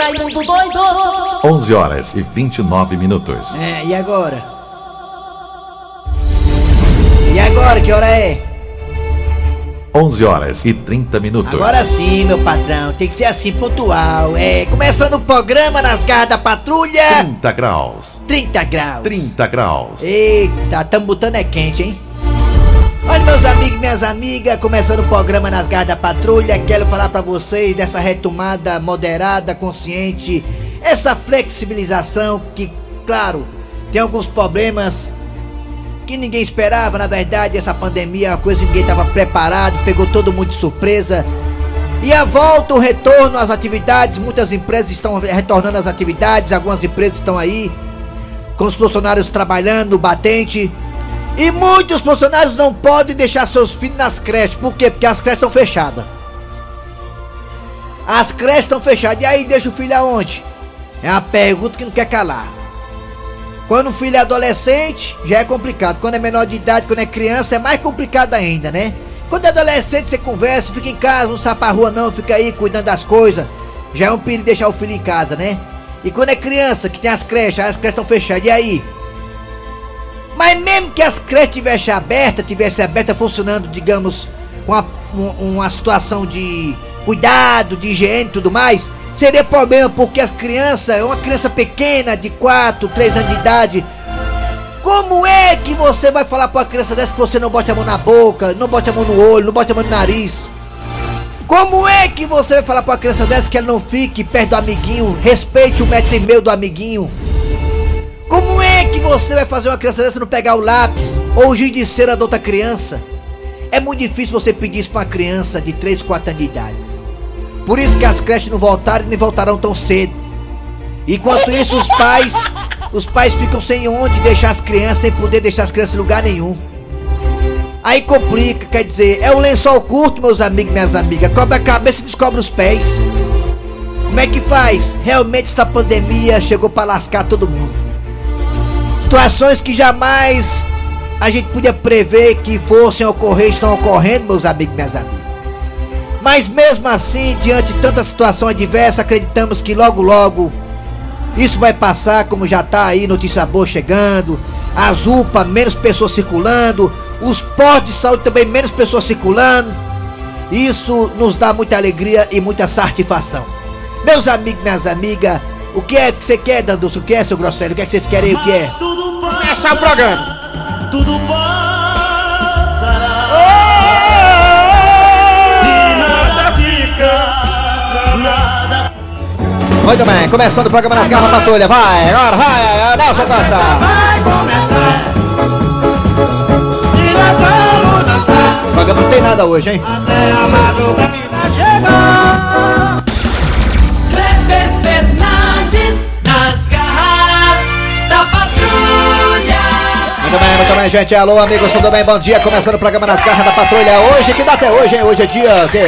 Raimundo doido! 11 horas e 29 minutos. É, e agora? E agora, que hora é? 11 horas e 30 minutos. Agora sim, meu patrão, tem que ser assim, pontual. É, começando o programa nas garras da patrulha. 30 graus. 30 graus. 30 graus. Eita, tamo botando é quente, hein? Olha, meus amigos e minhas amigas, começando o programa nas garras da patrulha, quero falar pra vocês dessa retomada moderada, consciente, essa flexibilização que, claro, tem alguns problemas que ninguém esperava, na verdade, essa pandemia é uma coisa que ninguém estava preparado, pegou todo mundo de surpresa. E a volta, o retorno às atividades, muitas empresas estão retornando às atividades, algumas empresas estão aí com os funcionários trabalhando, batente. E muitos funcionários não podem deixar seus filhos nas creches. Por quê? Porque as creches estão fechadas. As creches estão fechadas. E aí deixa o filho aonde? É uma pergunta que não quer calar. Quando o filho é adolescente, já é complicado. Quando é menor de idade, quando é criança, é mais complicado ainda, né? Quando é adolescente, você conversa, fica em casa, não sai pra rua não, fica aí cuidando das coisas. Já é um perigo deixar o filho em casa, né? E quando é criança, que tem as creches, as creches estão fechadas, e aí? Mas mesmo que as creches tivessem abertas, tivesse aberta funcionando, digamos, com uma, uma situação de cuidado, de higiene e tudo mais, seria problema porque as crianças, uma criança pequena de 4, 3 anos de idade, como é que você vai falar para uma criança dessa que você não bote a mão na boca, não bote a mão no olho, não bote a mão no nariz? Como é que você vai falar para uma criança dessa que ela não fique perto do amiguinho, respeite o metro e meio do amiguinho? Como é que você vai fazer uma criança dessa não pegar o lápis ou o giz de cera da outra criança? É muito difícil você pedir isso para uma criança de 3, 4 anos de idade. Por isso que as creches não voltaram e nem voltarão tão cedo. Enquanto isso, os pais, os pais ficam sem onde deixar as crianças, sem poder deixar as crianças em lugar nenhum. Aí complica, quer dizer, é o lençol curto, meus amigos minhas amigas. Cobre a cabeça e descobre os pés. Como é que faz? Realmente essa pandemia chegou para lascar todo mundo. Situações que jamais a gente podia prever que fossem ocorrer estão ocorrendo, meus amigos e minhas amigas. Mas mesmo assim, diante de tanta situação adversa, acreditamos que logo logo isso vai passar, como já tá aí, notícia boa chegando, as UPA, menos pessoas circulando, os postos de saúde também, menos pessoas circulando. Isso nos dá muita alegria e muita satisfação. Meus amigos, minhas amigas, o que é que você quer, Dandus? O que é, seu Grosselho? O que é que vocês querem? O que é? Começar o programa. Tudo passará. E nada fica, nada Muito bem, começando o programa nas garras da patrulha. Vai, agora vai, Nelson Costa. vai começar. E nós vamos dançar O programa não tem nada hoje, hein? até a madrugada Muito bem, muito bem, gente. Alô, amigos, tudo bem? Bom dia. Começando o programa nas garras da patrulha. Hoje, que data é hoje, hein? Hoje é dia. o quê?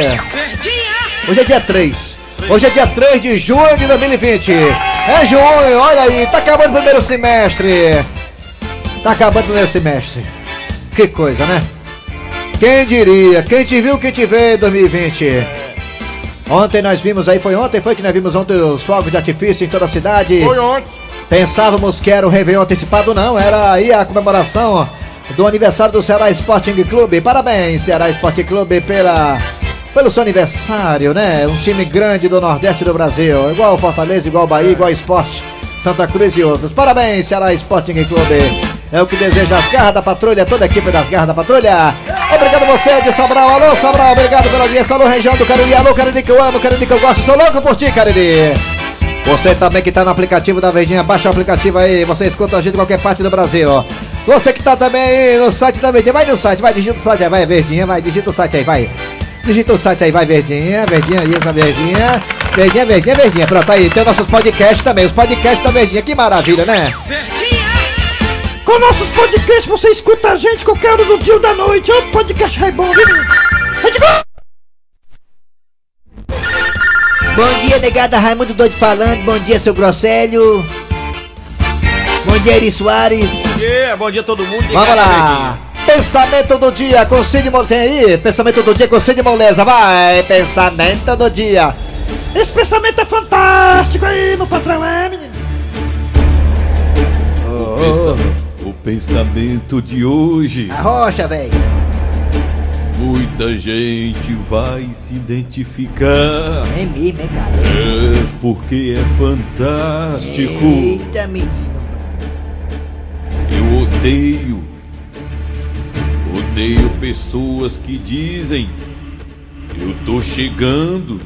Hoje é dia 3. Hoje é dia 3 de junho de 2020. É junho, olha aí, tá acabando o primeiro semestre. Tá acabando o primeiro semestre. Que coisa, né? Quem diria? Quem te viu, quem te vê em 2020? Ontem nós vimos aí, foi ontem, foi que nós vimos ontem os fogos de artifício em toda a cidade. Foi ontem. Pensávamos que era um Réveillon antecipado, não. Era aí a comemoração ó, do aniversário do Ceará Sporting Clube. Parabéns, Ceará Sporting Clube, pela, pelo seu aniversário, né? Um time grande do Nordeste do Brasil. Igual o Fortaleza, igual o Bahia, igual o Esporte, Santa Cruz e outros. Parabéns, Ceará Sporting Clube. É o que deseja as garras da patrulha, toda a equipe das garras da patrulha. Obrigado você de Sobral. Alô, Sobral, obrigado pela audiência. Alô, região do Cariri. Alô, Cariri que eu amo, Cariri que eu gosto. Sou louco por ti, Cariri. Você também que tá no aplicativo da Verdinha, baixa o aplicativo aí, você escuta a gente em qualquer parte do Brasil. ó. Você que tá também aí no site da Verdinha, vai no site, vai, digita o site aí, vai, Verdinha, vai, digita o site aí, vai. Digita o site aí, vai, Verdinha, Verdinha, isso, Verdinha. Verdinha, Verdinha, Verdinha. Pronto, aí, tem nossos podcasts também, os podcasts da Verdinha, que maravilha, né? Com nossos podcasts você escuta a gente qualquer hora do dia ou da noite. Outro podcast é bom, viu? Bom dia, negada Raimundo Doido falando, bom dia, seu Grosselho. Bom dia, Eri Soares. Bom dia, bom dia a todo mundo. Vamos lá! Pensamento do dia com Cid Mo- Tem aí? Pensamento do dia com Cid Moleza. Vai! Pensamento do dia. Esse pensamento é fantástico aí no patrão, é, menino? O, pensa- o pensamento de hoje, A rocha, velho. Muita gente vai se identificar. É mesmo, é, cara? É porque é fantástico. Eita, menino. Eu odeio. Odeio pessoas que dizem eu tô chegando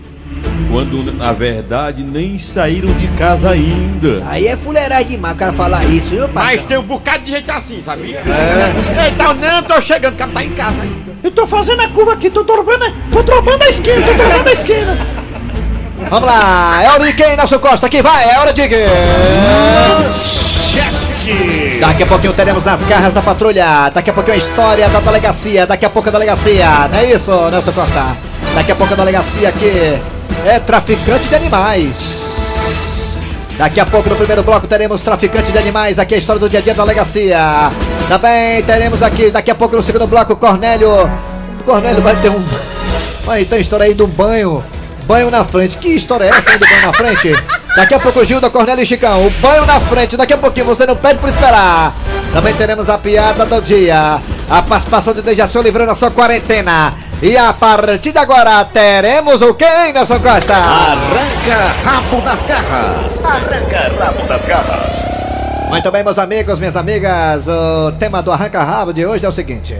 quando na verdade nem saíram de casa ainda. Aí é fuleiragem demais o cara falar isso, viu, pai? Mas tem um bocado de gente assim, sabia? É. Então, não, tô chegando, o cara tá em casa ainda. Eu tô fazendo a curva aqui, tô dobrando, tô dobrando a esquina, tô dobrando a esquina. Vamos lá, é hora de quem, Nelson Costa? Aqui vai, é hora de quem? Daqui a pouquinho teremos nas garras da patrulha. Daqui a pouquinho a história da delegacia. Daqui a pouco a delegacia. Não é isso, Nelson Costa? Daqui a pouco a delegacia aqui é traficante de animais. Daqui a pouco no primeiro bloco teremos traficante de animais. Aqui é a história do dia a dia da delegacia. Também teremos aqui, daqui a pouco no segundo bloco, Cornélio. Cornélio vai ter um. Vai ter uma história aí um banho. Banho na frente. Que história é essa aí do banho na frente? Daqui a pouco Gilda, Cornélio e Chicão. O banho na frente. Daqui a pouquinho você não pede por esperar. Também teremos a piada do dia. A participação de Dejaci Oliveira na sua quarentena. E a partir de agora teremos o quem, Nelson Costa? Arranca rabo das garras. Arranca rabo das garras. Muito bem, meus amigos, minhas amigas. O tema do Arranca Rabo de hoje é o seguinte: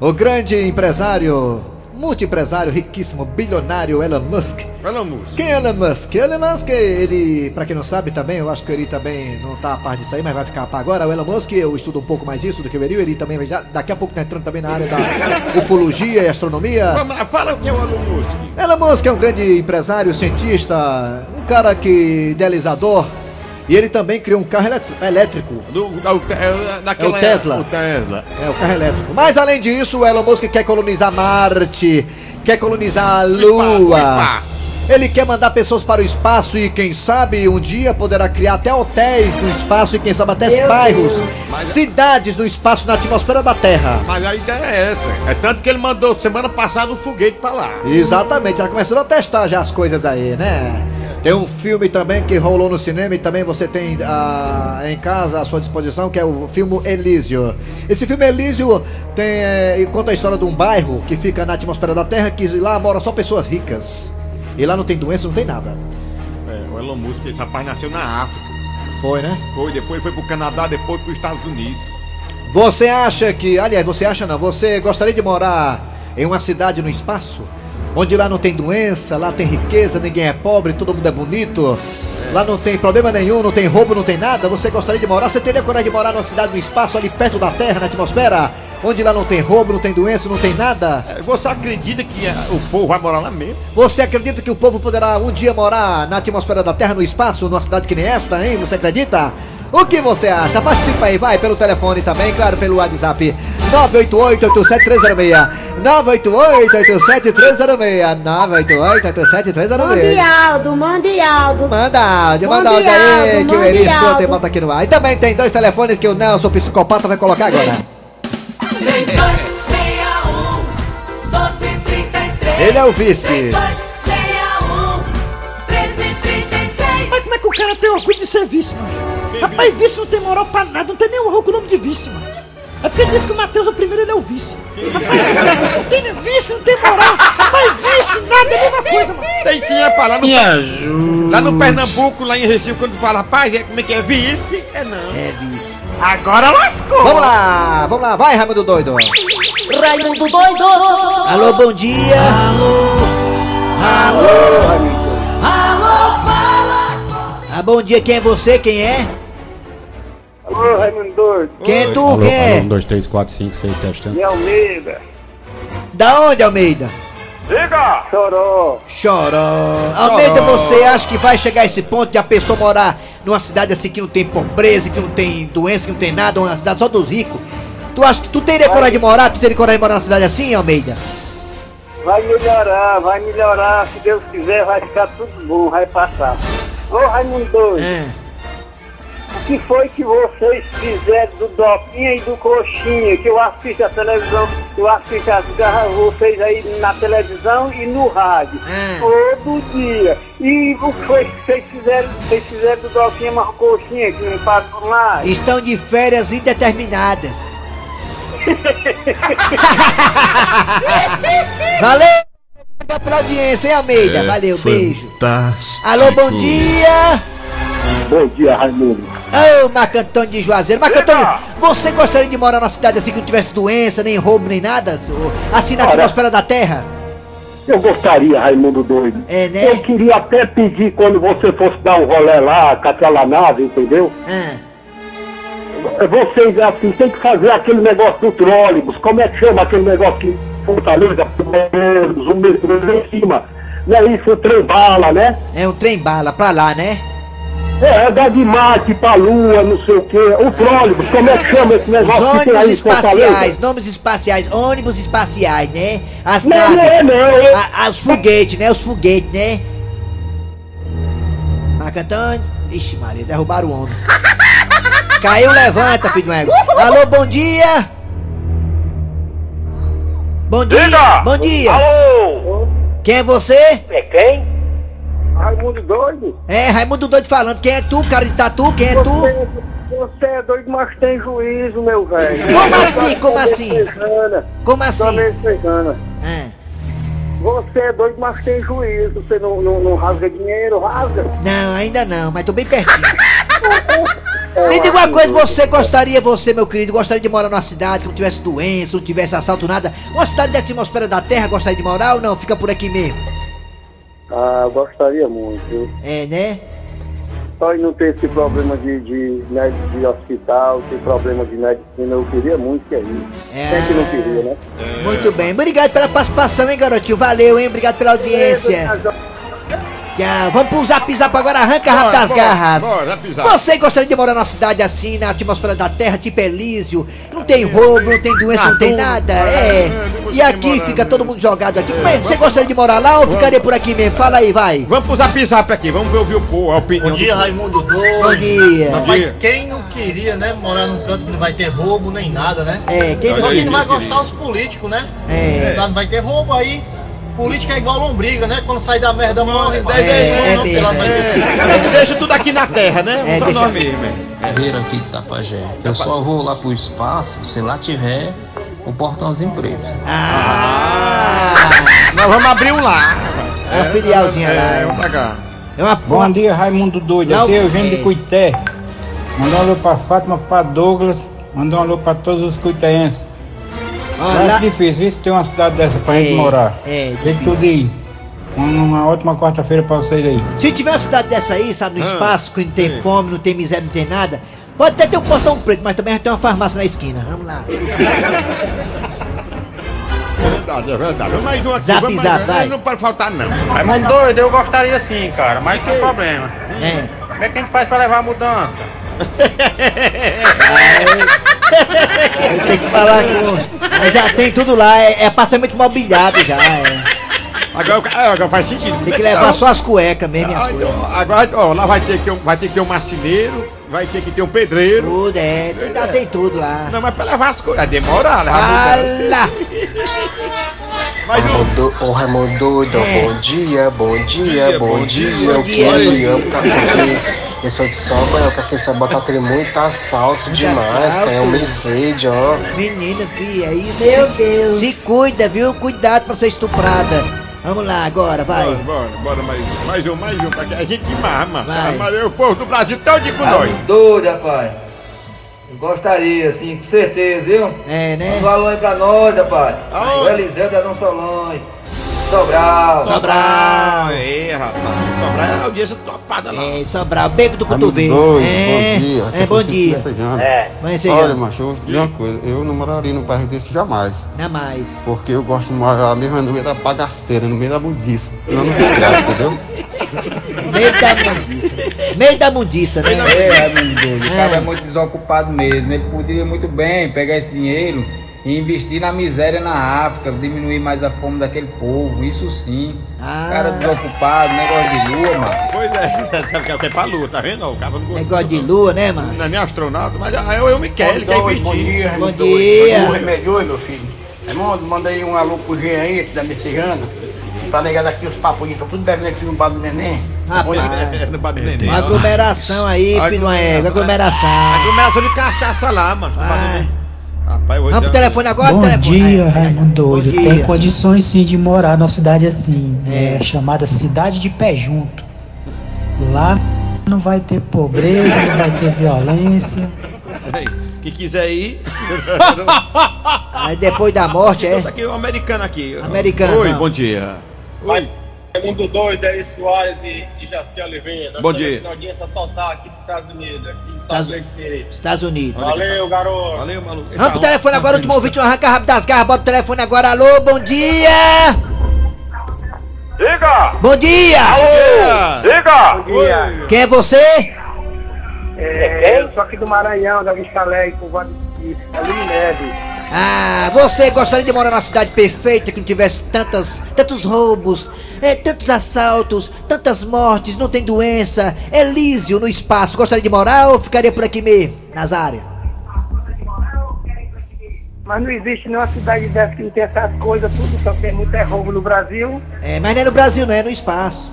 O grande empresário, multi-empresário, riquíssimo, bilionário Elon Musk. A música. Quem é Elon Musk? Elon Musk, ele, pra quem não sabe também, eu acho que ele também não tá a par disso aí, mas vai ficar a par agora. O Elon Musk, eu estudo um pouco mais disso do que o Eri, ele também já, daqui a pouco tá entrando também na área da ufologia e astronomia. Fala o que é o Elon Musk. Elon Musk é um grande empresário, cientista, um cara que idealizador, e ele também criou um carro elétrico. Do, do, é, É o Tesla. O Tesla. É, o carro elétrico. Mas além disso, o Elon Musk quer colonizar Marte, quer colonizar a Lua. espaço. Ele quer mandar pessoas para o espaço e quem sabe um dia poderá criar até hotéis no espaço e quem sabe até bairros, cidades no espaço na atmosfera da Terra. Mas a ideia é essa. É tanto que ele mandou semana passada um foguete pra lá. Exatamente, já começando a testar já as coisas aí, né? Tem um filme também que rolou no cinema e também você tem ah, em casa à sua disposição, que é o filme Elísio. Esse filme Elísio tem, eh, conta a história de um bairro que fica na atmosfera da Terra, que lá moram só pessoas ricas. E lá não tem doença, não tem nada. É, o Elon Musk, esse rapaz nasceu na África. Foi, né? Foi, depois foi pro Canadá, depois pros Estados Unidos. Você acha que, aliás, você acha não, você gostaria de morar em uma cidade no espaço? Onde lá não tem doença, lá tem riqueza, ninguém é pobre, todo mundo é bonito. Lá não tem problema nenhum, não tem roubo, não tem nada. Você gostaria de morar? Você teria coragem de morar numa cidade no espaço, ali perto da Terra, na atmosfera? Onde lá não tem roubo, não tem doença, não tem nada? É, Você acredita que é, o povo vai morar lá mesmo? Você acredita que o povo poderá um dia morar na atmosfera da Terra, no espaço, numa cidade que nem esta, hein? Você acredita? O que você acha? Participa aí, vai, pelo telefone também, claro, pelo WhatsApp. 988-87306. 988-87306. 988-87306. Mundialdo, Mundialdo. Manda áudio, manda áudio aí, que o Eri escuta e bota aqui no ar. E também tem dois telefones que o Nelson, psicopata, vai colocar agora. 3261 1233 Ele é o vice. 3261 1333 Mas como é que o cara tem orgulho de ser vice, macho? Rapaz, vice não tem moral pra nada, não tem nem o nome de vice, mano. É porque diz que o Matheus é o primeiro, ele é o vice. Rapaz, não tem vice, não tem moral. Rapaz, vice, nada, é a mesma coisa, mano. Tem sim, é pra lá no, lá no Pernambuco, lá em Recife, quando fala, rapaz, é, como é que é? Vice? É não. É vice. Agora lascou. Vamos lá, vamos lá, vai, Raimundo Doido. Raimundo doido Alô, bom dia. Alô, fala Ah, bom dia, quem é você? Quem é? Alô, Raimundo Doido, Quem é tu? Alô, Quem é? alô, um, dois, três, quatro, cinco, seis, testando. de Almeida, Da onde, Almeida? Diga! Choró, Choró. Almeida, você acha que vai chegar a esse ponto de a pessoa morar numa cidade assim que não tem pobreza, que não tem doença, que não tem nada, uma cidade só dos ricos? Tu acha que tu teria coragem de morar? Tu teria coragem de morar numa cidade assim, Almeida? vai melhorar, vai melhorar, se Deus quiser vai ficar tudo bom, vai passar. Ô Raimundo Doido, É. o que foi que vocês fizeram do Doquinha e do Coxinha? Que eu assisto a televisão, eu assisto as garras vocês aí na televisão e no rádio. Ah. Todo dia. E o que foi que vocês fizeram? Vocês fizeram do Doquinha e do Coxinha que não passam lá? Estão de férias indeterminadas. Valeu pela audiência, hein, Almeida? Valeu, beijo. Alô, bom dia! Bom dia, Raimundo. Ô, Marco Antônio de Juazeiro. Marco Antônio, você gostaria de morar numa cidade assim que não tivesse doença, nem roubo, nem nada? Assim na Olha. atmosfera da Terra? Eu gostaria, Raimundo doido. É, né? Eu queria até pedir quando você fosse dar um rolê lá com aquela nave, entendeu? Ah, Vocês, assim, tem que fazer aquele negócio do trólebus. Como é que chama aquele negócio que Fortaleza, o metrô em cima? Não é isso, o trem bala, né? é um trem bala pra lá, né? É, é da de Marte pra Lua, não sei o quê. O trólebus, como é que chama esse Os negócio que tem aí ônibus em espaciais, nomes espaciais, ônibus espaciais, né? As Não, não naves, é não. é- a- a- os foguetes, né? Os foguetes, né? Marco Antônio, ixi Maria, derrubaram o homem. Caiu, levanta, filho do ego. Alô, bom dia! Bom dia! Bom dia! Alô? Quem é você? É quem? Raimundo doido? É, Raimundo Doido falando. Quem é tu, cara de tatu? Quem é tu? Você, você é doido, mas tem juízo, meu velho. Como assim? Como assim? Como assim? Ah, Você é doido, mas tem juízo. Você não, não, não rasga dinheiro, rasga. não, ainda não, mas tô bem pertinho. Me diga uma coisa, você gostaria, você, meu querido, gostaria de morar numa cidade que não tivesse doença, não tivesse assalto, nada? Uma cidade da atmosfera da Terra, gostaria de morar ou não? Fica por aqui mesmo. Ah, gostaria muito. É, né? Só não ter esse problema de, de, né, de hospital, ter problema de medicina, eu queria muito que é isso. É. Quem que não queria, né? Muito bem. Obrigado pela participação, hein, garotinho? Valeu, hein? Obrigado pela audiência. Vamos pro zap zap agora, arranca rápido das Bora, garras. bora, zap, zap. Você gostaria de morar numa cidade assim, na atmosfera da Terra, tipo Elísio? Não tem roubo, não tem doença, não tem nada. É. E aqui fica todo mundo jogado aqui. É? Você gostaria de morar lá ou ficaria por aqui mesmo? Fala aí, vai. Vamos pro zap zap aqui, vamos ver o povo, a opinião Bom dia, do Raimundo Bom Doido. dia. Mas quem não queria, né, morar num canto que não vai ter roubo nem nada, né? É, quem Olha não quem não vai gostar os políticos, né? É. Lá não vai ter roubo aí. Política é igual lombriga, né? Quando sai da merda, morre. mano. é mesmo, vai ter- É, a gente deixa tudo aqui na terra, né? É, deixa- nós mesmo, é. Carreira aqui de Tapajé. Eu só vou lá pro espaço se lá tiver o portãozinho preto. Ah! Nós vamos abrir um lá. É uma filialzinha É, lá. vamos pra cá. É uma Bom dia, Raimundo Doido. Aqui é Eugênio é. de Cuité. Mandou um alô pra Fátima, pra Douglas. Mandou um alô pra todos os cuiteenses. É lá. difícil? Se tem uma cidade dessa pra É, gente morar. é, Tem tudo aí. Uma, uma ótima quarta-feira pra vocês aí. Se tiver uma cidade dessa aí, sabe, no Ah, espaço, que não tem sim. fome, não tem miséria, não tem nada, pode até ter um portão preto, mas também vai ter uma farmácia na esquina. Vamos lá. É verdade, é verdade. Mais um aqui. Zap, vamos zap, vai. Não pode faltar, não. Raimundo Doido, eu gostaria sim, cara, mas tem problema. É. Como é que a gente faz pra levar a mudança? Eu tenho que falar com. Mas já tem tudo lá, é, é apartamento mobiliado já. é. Agora, é, agora faz sentido. Tem que levar só as cuecas mesmo. Ah, então, agora, ó, lá vai ter, que ter um, vai ter que ter um marceneiro, vai ter que ter um pedreiro. Tudo, é, já tem tudo lá. Não, mas pra levar as coisas. É demorar, levar a mudança. lá! Mais um. Raimundo, ô Raimundo doido, É. bom dia, bom dia, dia, bom bom dia. dia. Eu Bom dia. porque eu sou de Sobra, eu aqui em Sobra tem muito assalto demais, assalto. tem homicídio, ó. Menina, que é isso? Meu Deus. Se cuida, viu? Cuidado pra ser estuprada. Vamos lá, agora, vai. Bora, bora, bora, mais um, mais um, mais um. pra que A gente mama. Vai. Mas o povo do Brasil todo com nós. Doido, rapaz. Gostaria, sim, com certeza, viu? É, né? Um alô aí pra nós, rapaz. Aonde? O Eliseu da Dom Solange. Sobral. Sobral. É, rapaz. Sobrar é a audiência topada lá. É, Sobral, beco do cotovelo. é, é, bom dia. É. Você Olha, já, macho, eu vou dizer uma coisa. Eu não moraria num bairro desse jamais. não é mais. Porque eu gosto de morar mesmo no meio da bagaceira, no meio da budiça. Senão não tem graça, entendeu? Meio da mundiça. Meio da mundiça, né? É, Doido. O É. cara é muito desocupado mesmo. Ele poderia muito bem pegar esse dinheiro e investir na miséria na África, diminuir mais a fome daquele povo, isso sim. Ah. Cara desocupado, negócio de lua, mano. Pois é, sabe que é que é pra lua, tá vendo? O cara não gosta. Negócio de lua, né, mano? Não é nem astronauta, mas é o eu me quero, ele quer investir. Bom dia. Bom dia, remédio, oi, meu filho. Raimundo, manda aí um alô pro Jean aí, da Messejana. Pra negar daqui os papos, estão tudo bebendo aqui no bar do neném. Rapaz, no bar do neném. Uma aglomeração aí, filho de uma égua, aglomeração. Aglomeração de cachaça lá, mano. Rapaz, vou Vamos pro telefone agora, Bom telefone. dia, Raimundo Doido. dia. Tem condições sim de morar numa cidade assim, é. chamada Cidade de Pé Junto. Lá não vai ter pobreza, não vai ter violência. Ei, Quem quiser ir. Aí depois da morte, é? Tá aqui o americano aqui. Americano. Oi, bom dia. Oi. Mundo doido, é Soares e, e Jaci Oliveira. Nós Bom estamos dia. audiência total aqui dos Estados Unidos, aqui em Estados- City. Estados Unidos. Valeu, garoto. Valeu, maluco. Vamos pro telefone agora, último ouvinte, arranca rápido das garras, bota o telefone agora, alô, bom dia! Diga! Bom dia! Diga! Quem é você? É, eu sou aqui do Maranhão, da Vista Alegre, com Vale de Neves. Ah, você gostaria de morar numa cidade perfeita que não tivesse tantas, tantos roubos, é, tantos assaltos, tantas mortes, não tem doença, Elísio no espaço, gostaria de morar ou ficaria por aqui mesmo, nas áreas? Mas não existe nenhuma cidade dessa que não tem essas coisas, tudo, só tem muito é roubo no Brasil. É, mas não é no Brasil, não é no espaço.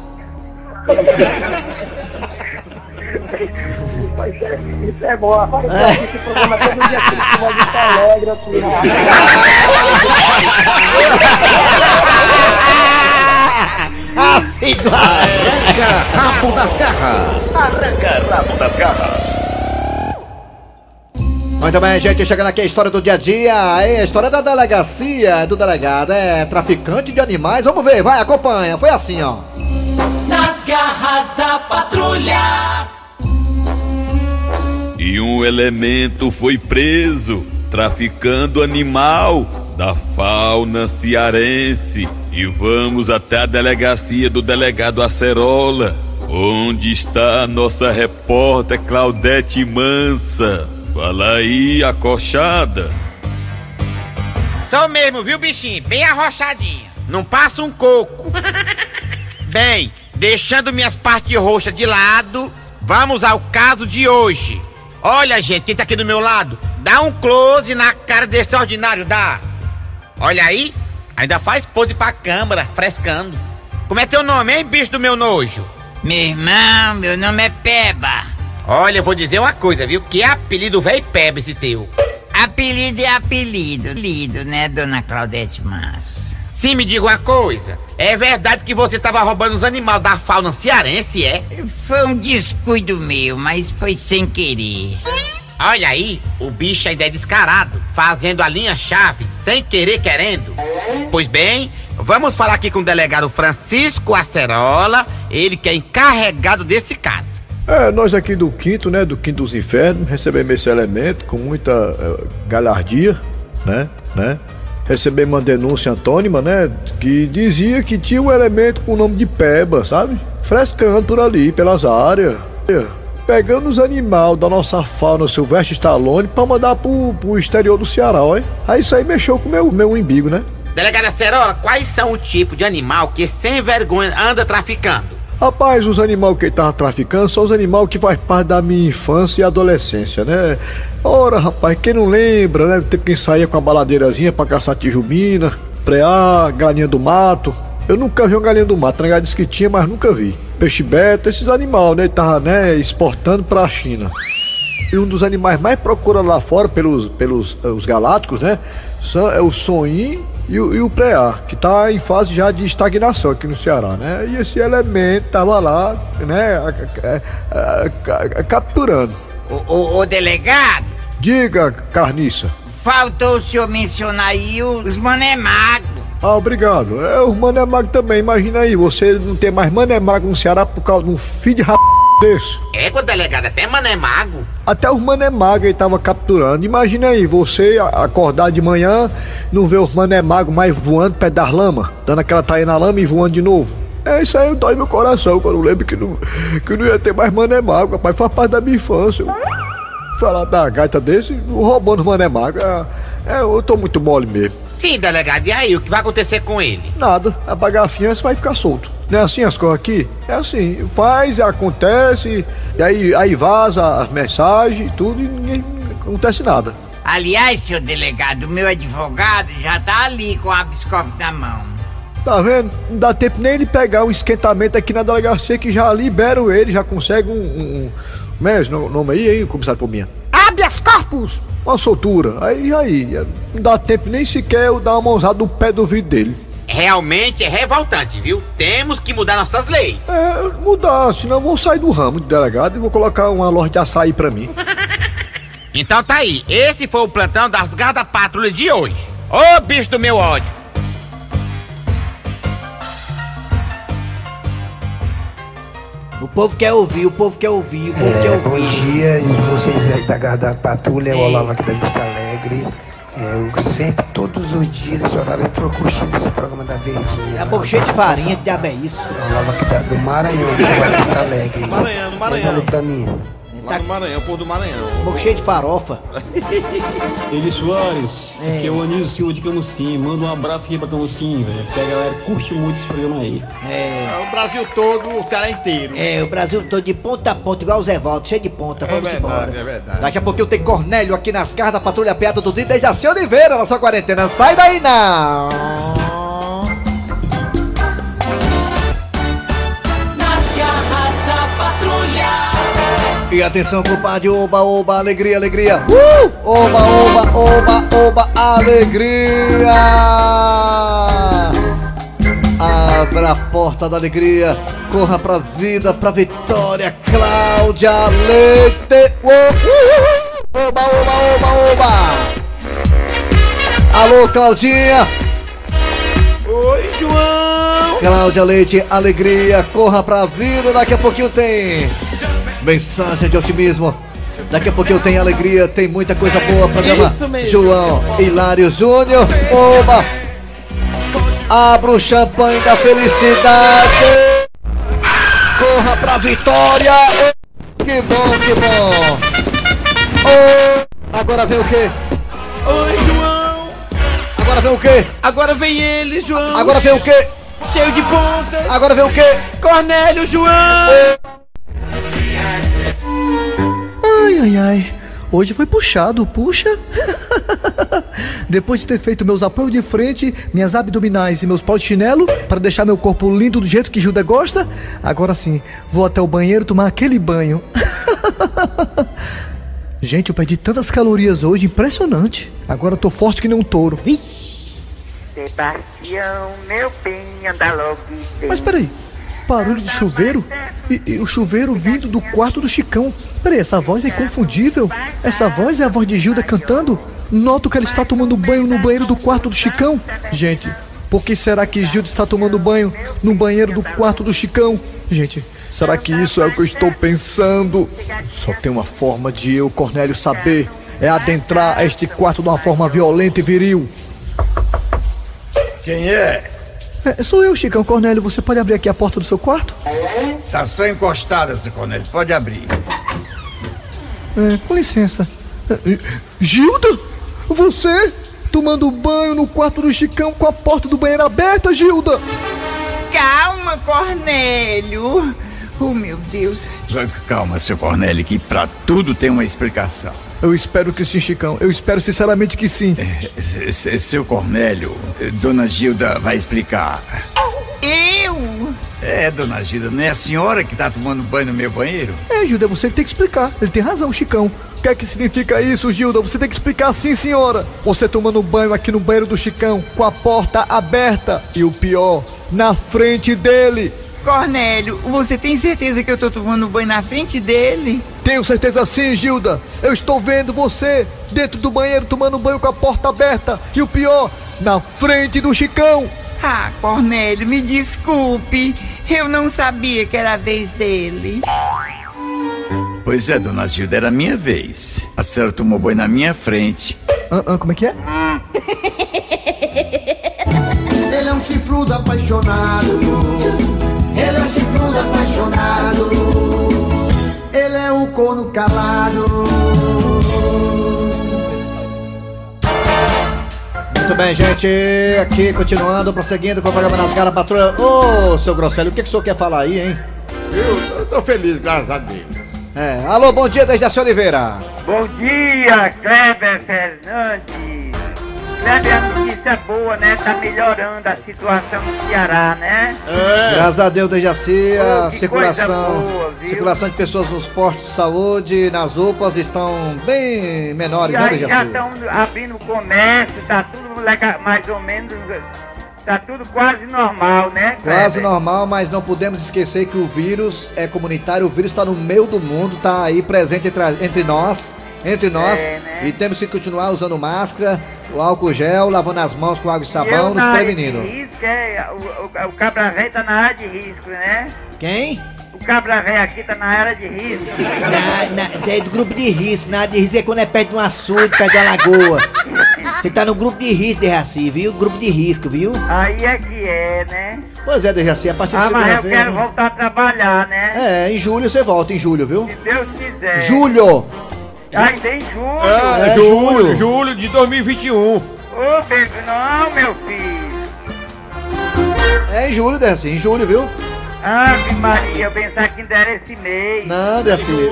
Mas é, isso é bom. Eu assisto esse programa todo dia aqui com Vale de Alegre, aqui Ah, filho! Arranca rabo das garras. Arranca rabo das garras. Muito bem, gente, chegando aqui a história do dia a dia, é a história da delegacia, do delegado, é traficante de animais, vamos ver, vai, acompanha, foi assim, ó. Nas garras da patrulha. E um elemento foi preso traficando animal da fauna cearense. E vamos até a delegacia do delegado Acerola, onde está a nossa repórter Claudete Mansa. Fala aí, acochada. Sou mesmo, viu, bichinho? Bem arrochadinho. Não passa um coco. Bem, deixando minhas partes roxas de lado, vamos ao caso de hoje. Olha, gente, quem tá aqui do meu lado, dá um close na cara desse ordinário, dá. Olha aí, ainda faz pose pra câmera, frescando. Como é teu nome, hein, bicho do meu nojo? Meu irmão, meu nome é Peba. Olha, eu vou dizer uma coisa, viu? Que apelido velho Peba esse teu. Apelido é apelido. Apelido, né, dona Claudete Massa? Sim, me diga uma coisa. É verdade que você tava roubando os animais da fauna cearense, é? Foi um descuido meu, mas foi sem querer. Olha aí, o bicho ainda é descarado, fazendo a linha-chave, sem querer querendo. Pois bem, vamos falar aqui com o delegado Francisco Acerola, ele que é encarregado desse caso. É, nós aqui do quinto, né, do quinto dos infernos, recebemos esse elemento com muita eh, galhardia, né, né. Recebemos uma denúncia antônima, né, que dizia que tinha um elemento com o nome de Peba, sabe? Frescando por ali, pelas áreas. Pegando os animais da nossa fauna Silvestre Stallone pra mandar pro, pro exterior do Ceará, ó. Aí isso aí mexeu com o meu, meu umbigo, né? Delegado Acerola, quais são o tipo de animal que sem vergonha anda traficando? Rapaz, os animais que ele tava traficando são os animais que faz parte da minha infância e adolescência, né? Ora, rapaz, quem não lembra, né? Tem quem saía com a baladeirazinha pra caçar tijubina, preá, galinha do mato. Eu nunca vi uma galinha do mato, né? Disse que tinha, mas nunca vi. Peixe beta, esses animais, né? Ele tava, né, exportando pra China. E um dos animais mais procurados lá fora pelos, pelos eh, os galácticos, né? São, é o sonim e o, e o preá, que tá em fase já de estagnação aqui no Ceará, né? E esse elemento tava lá, né? capturando. Ô, ô, ô, delegado, Diga, carniça. faltou o senhor mencionar aí os mané mago. Ah, obrigado. É, o Mané Mago também, imagina aí, você não ter mais Mané Mago no Ceará por causa de um filho de rap desse. É, com o delegado, até mané mago. Até os mané mago ele tava capturando. Imagina aí, você acordar de manhã, não ver os mané mago mais voando perto das lama, dando aquela taia na lama e voando de novo. É isso aí, dói meu coração quando eu lembro que não, que não ia ter mais mané mago, rapaz, faz parte da minha infância. Falar da gaita desse, roubando os mané mago. É, É, eu tô muito mole mesmo. Sim, delegado, e aí, o que vai acontecer com ele? Nada, vai pagar a fiança vai ficar solto. Não é assim as coisas aqui? É assim, faz, acontece, e aí, aí vaza as mensagens e tudo e ninguém acontece nada. Aliás, seu delegado, o meu advogado já tá ali com a biscope na mão. Tá vendo? Não dá tempo nem de pegar um esquentamento aqui na delegacia que já liberam ele, já consegue um. um, um como é esse nome aí, hein, comissário Pombinha? Habeas corpus! Uma soltura. Aí, aí, não dá tempo nem sequer eu dar uma mãozada no pé do vidro dele. Realmente é revoltante, viu? Temos que mudar nossas leis. É, mudar, senão eu vou sair do ramo de delegado e vou colocar uma loja de açaí pra mim. Então tá aí, esse foi o plantão das garras da patrulha de hoje. Ô bicho do meu ódio! O povo quer ouvir, o povo quer ouvir, o povo quer É, bom ouvir. dia, e vocês aí da Garda da Patrulha, é o Olavo aqui da Vista Alegre. É, eu sempre, todos os dias, nesse horário, eu procuro assistir esse programa da Verdinha. É a boca cheia de farinha, que diabo é isso? É o aqui da, do Maranhão, que da Vista Alegre. Maranhão, do Maranhão. Manda pra mim. Lá no Maranhão, povo do Maranhão. Boca cheia de farofa. Eli Soares, É. aqui é o Anísio Silva de Camusim. Manda um abraço aqui pra Camusim, velho. Que a galera curte muito esse programa aí. É. É o Brasil todo, o Ceará inteiro. É, o Brasil todo de ponta a ponta, igual o Zé Valdo, cheio de ponta. Vamos verdade, embora. é verdade. Daqui a pouquinho tem Cornélio aqui nas cartas da Patrulha Piada do Dia, desde a Cia Oliveira, na sua quarentena. Sai daí não! E atenção, compadre, oba, oba, alegria, alegria. Uh! Oba, oba, oba, oba, alegria! Abra a porta da alegria, corra pra vida, pra vitória, Cláudia Leite! Uh, Oba, oba, oba, oba! Alô, Claudinha! Oi, João! Cláudia Leite, alegria, corra pra vida, daqui a pouquinho tem mensagem de otimismo. Daqui a pouquinho tem alegria, tem muita coisa boa. Programa mesmo. João Hilário Júnior. Oba! Abra o champanhe da felicidade. Corra pra vitória. Que bom, que bom. Oh, agora vem o quê? Oi, João! Agora vem o quê? Agora vem ele, João! Agora vem o quê? Cheio de pontas! Agora vem o quê? Cornélio, João! Ai, ai, ai. Hoje foi puxado, puxa. Depois de ter feito meus apoios de frente, minhas abdominais e meus pau de chinelo, para deixar meu corpo lindo do jeito que Gilda gosta, agora sim, vou até o banheiro tomar aquele banho. Gente, eu perdi tantas calorias hoje, impressionante. Agora eu tô forte que nem um touro. Sebastião, meu bem, anda logo. Mas peraí, barulho de chuveiro? E, e o chuveiro vindo do quarto do Chicão. Peraí, essa voz é inconfundível? Essa voz é a voz de Gilda cantando? Noto que ela está tomando banho no banheiro do quarto do Chicão. Gente, por que será que Gilda está tomando banho no banheiro do quarto do Chicão? Gente, será que isso é o que eu estou pensando? Só tem uma forma de eu, Cornélio, saber. É adentrar este quarto de uma forma violenta e viril. Quem é? É, sou eu, Chicão Cornélio. Você pode abrir aqui a porta do seu quarto? Tá só encostada, seu Cornélio. Pode abrir. É, com licença. É, é, Gilda? Você? Tomando banho no quarto do Chicão com a porta do banheiro aberta, Gilda? Calma, Cornélio. Oh, meu Deus. Calma, seu Cornélio, que pra tudo tem uma explicação. Eu espero que sim, Chicão. Eu espero sinceramente que sim. É, seu Cornélio, Dona Gilda vai explicar. Eu? É, Dona Gilda, não é a senhora que tá tomando banho no meu banheiro? É, Gilda, você que tem que explicar. Ele tem razão, Chicão. O que é que significa isso, Gilda? Você tem que explicar sim, senhora. Você tomando banho aqui no banheiro do Chicão, com a porta aberta. E o pior, na frente dele. Cornélio, você tem certeza que eu tô tomando banho na frente dele? Tenho certeza sim, Gilda. Eu estou vendo você dentro do banheiro tomando banho com a porta aberta. E o pior, na frente do Chicão. Ah, Cornélio, me desculpe. Eu não sabia que era a vez dele. Pois é, Dona Gilda, era a minha vez. A senhora tomou banho na minha frente. Ah, ah, como é que é? Ele é um chifrudo apaixonado. É um chifrudo apaixonado. Ele é um corno calado. Muito bem, gente. Aqui, continuando, prosseguindo com o programa Nas Garras Patrulha. Ô, seu Grosselio, o que, que o senhor quer falar aí, hein? Eu, eu tô feliz, graças a Deus. É, alô, bom dia, desde a Oliveira. Bom dia, Kleber Fernandes. Kleber, a notícia boa, né? Tá melhorando a situação no Ceará, né? Graças a Deus, Dejaci, a circulação, boa, circulação de pessoas nos postos de saúde, nas UPAs estão bem menores, E né, aí já Dejaci? estão abrindo comércio, tá tudo legal, mais ou menos, tá tudo quase normal, né? Quase Kleber? normal, mas não podemos esquecer que o vírus é comunitário, o vírus está no meio do mundo, tá aí presente entre, entre nós, entre nós, É, né? e temos que continuar usando máscara, o álcool gel, lavando as mãos com água e E sabão, nos na área prevenindo. risco, é, o, o, o cabra velho tá na área de risco, né? Quem? O cabra velho aqui tá na área de risco. Na, na, é do grupo de risco, nada de risco é quando é perto de um açude, perto de uma lagoa. Você tá no grupo de risco, Dejaci, viu? Grupo de risco, viu? Aí é que é, né? Pois é, Dejaci, a partir de Ah, mas eu segunda-feira. quero voltar a trabalhar, né? É, em julho você volta, em julho, viu? Se Deus quiser. Julho! Ainda em julho. É, É, julho, julho. julho de 2021. Ô, Pedro, não, meu filho. É em julho, Dejaci, em julho, viu? Ave Maria, eu pensava que ainda era esse mês. Não, Dejaci,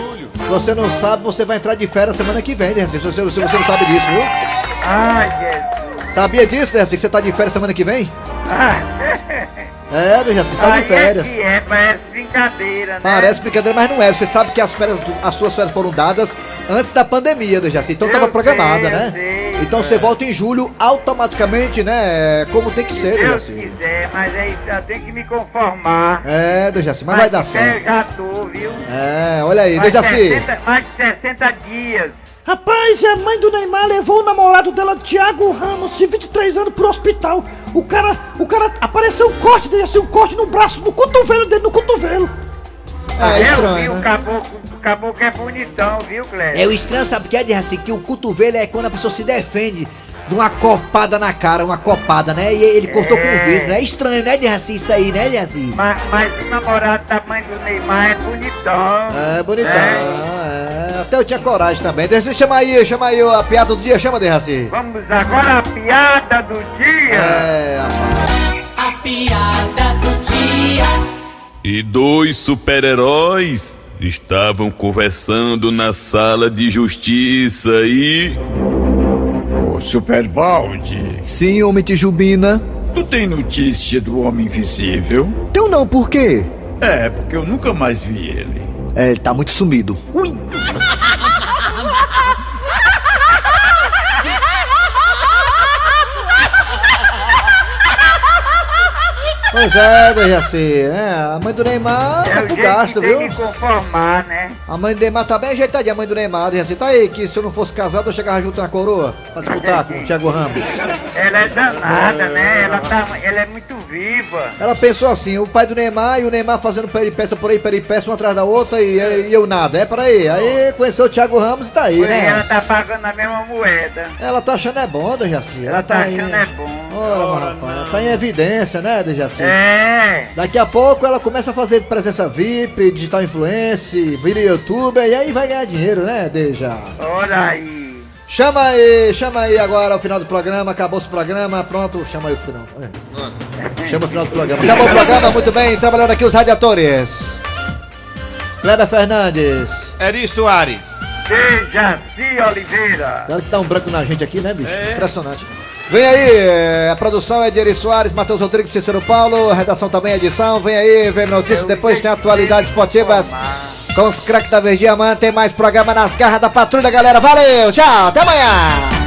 você não sabe, você vai entrar de férias semana que vem, Dejaci, se você, você não sabe disso, viu? Ai, Jesus. Sabia disso, Dejaci, que você tá de férias semana que vem? Ah, É, Dejaci, você tá de férias. É que é, parece brincadeira, né? Parece brincadeira, mas não é. Você sabe que as férias, as suas férias foram dadas antes da pandemia, Dejaci. Então Eu tava programada, sei, eu né? sei, então você volta em julho automaticamente, né? Como tem que ser, Se Deus Dejaci. quiser, mas aí eu tenho que me conformar. É, Dejaci, mas vai dar certo. Eu já tô, viu? É, olha aí, Dejaci. 60 mais de 60 dias. Rapaz, e a mãe do Neymar levou o namorado dela, Thiago Ramos, de 23 anos, pro hospital. O cara, o cara, apareceu um corte assim, um corte no braço, no cotovelo dele, no cotovelo. É eu estranho, vi né? o caboclo, caboclo é bonitão, viu, Cléber? É o estranho, sabe o que é, Dejaci? Que o cotovelo é quando a pessoa se defende de uma copada na cara, uma copada, né? E ele cortou com o vidro, né? É estranho, né, Dejaci? Isso aí, né, Dejaci? Mas, mas o namorado da mãe do Neymar é bonitão. É, bonitão. É, até eu tinha coragem também. Dejaci, chama aí, chama aí a piada do dia, chama, Dejaci. Vamos agora a piada do dia. É, rapaz. A piada do dia. E dois super-heróis estavam conversando na sala de justiça e. Ô, Super Balde, Sim, homem Tijubina. tu tem notícia do Homem Invisível? Então não, por quê? É, porque eu nunca mais vi ele. É, ele tá muito sumido. Ui! Pois é, Dejaci, né? A mãe do Neymar É tá pro gasto, que tem viu? que conformar, né? A mãe do Neymar tá bem ajeitadinha, a mãe do Neymar, Dejaci. Tá aí, que se eu não fosse casado, eu chegava junto na coroa pra disputar com o Thiago Ramos. Ela é danada, né? Ela, tá, ela é muito viva. Ela pensou assim, o pai do Neymar e o Neymar fazendo peripécia por aí, peripécia uma atrás da outra e, e eu nada. É pra aí. Conheceu o Thiago Ramos e tá aí, Por aí ela né? tá pagando a mesma moeda. Ela tá achando é bom, Dejaci. Ela tá tá achando em... é bom. Ora, mas rapaz, ela tá em evidência, né, Dejaci? É. Daqui a pouco ela começa a fazer presença VIP, digital influencer, vira youtuber e aí vai ganhar dinheiro, né, Deja? Olha aí. Chama aí, chama aí agora o final do programa, acabou o programa, pronto, chama aí o final. É. Chama o final do programa. Acabou o programa, muito bem, trabalhando aqui os radiadores. Kleber Fernandes. Eri Soares. Dejaci Oliveira. Cara que dá um branco na gente aqui, né, bicho? Impressionante. Vem aí, eh, a produção é de Eri Soares, Matheus Rodrigues, Cícero Paulo, a redação também é edição. Vem aí, vem notícias, depois tem atualidades esportivas com os craques da Verdinha Mãe. Tem mais programa nas garras da patrulha, galera. Valeu, tchau, até amanhã.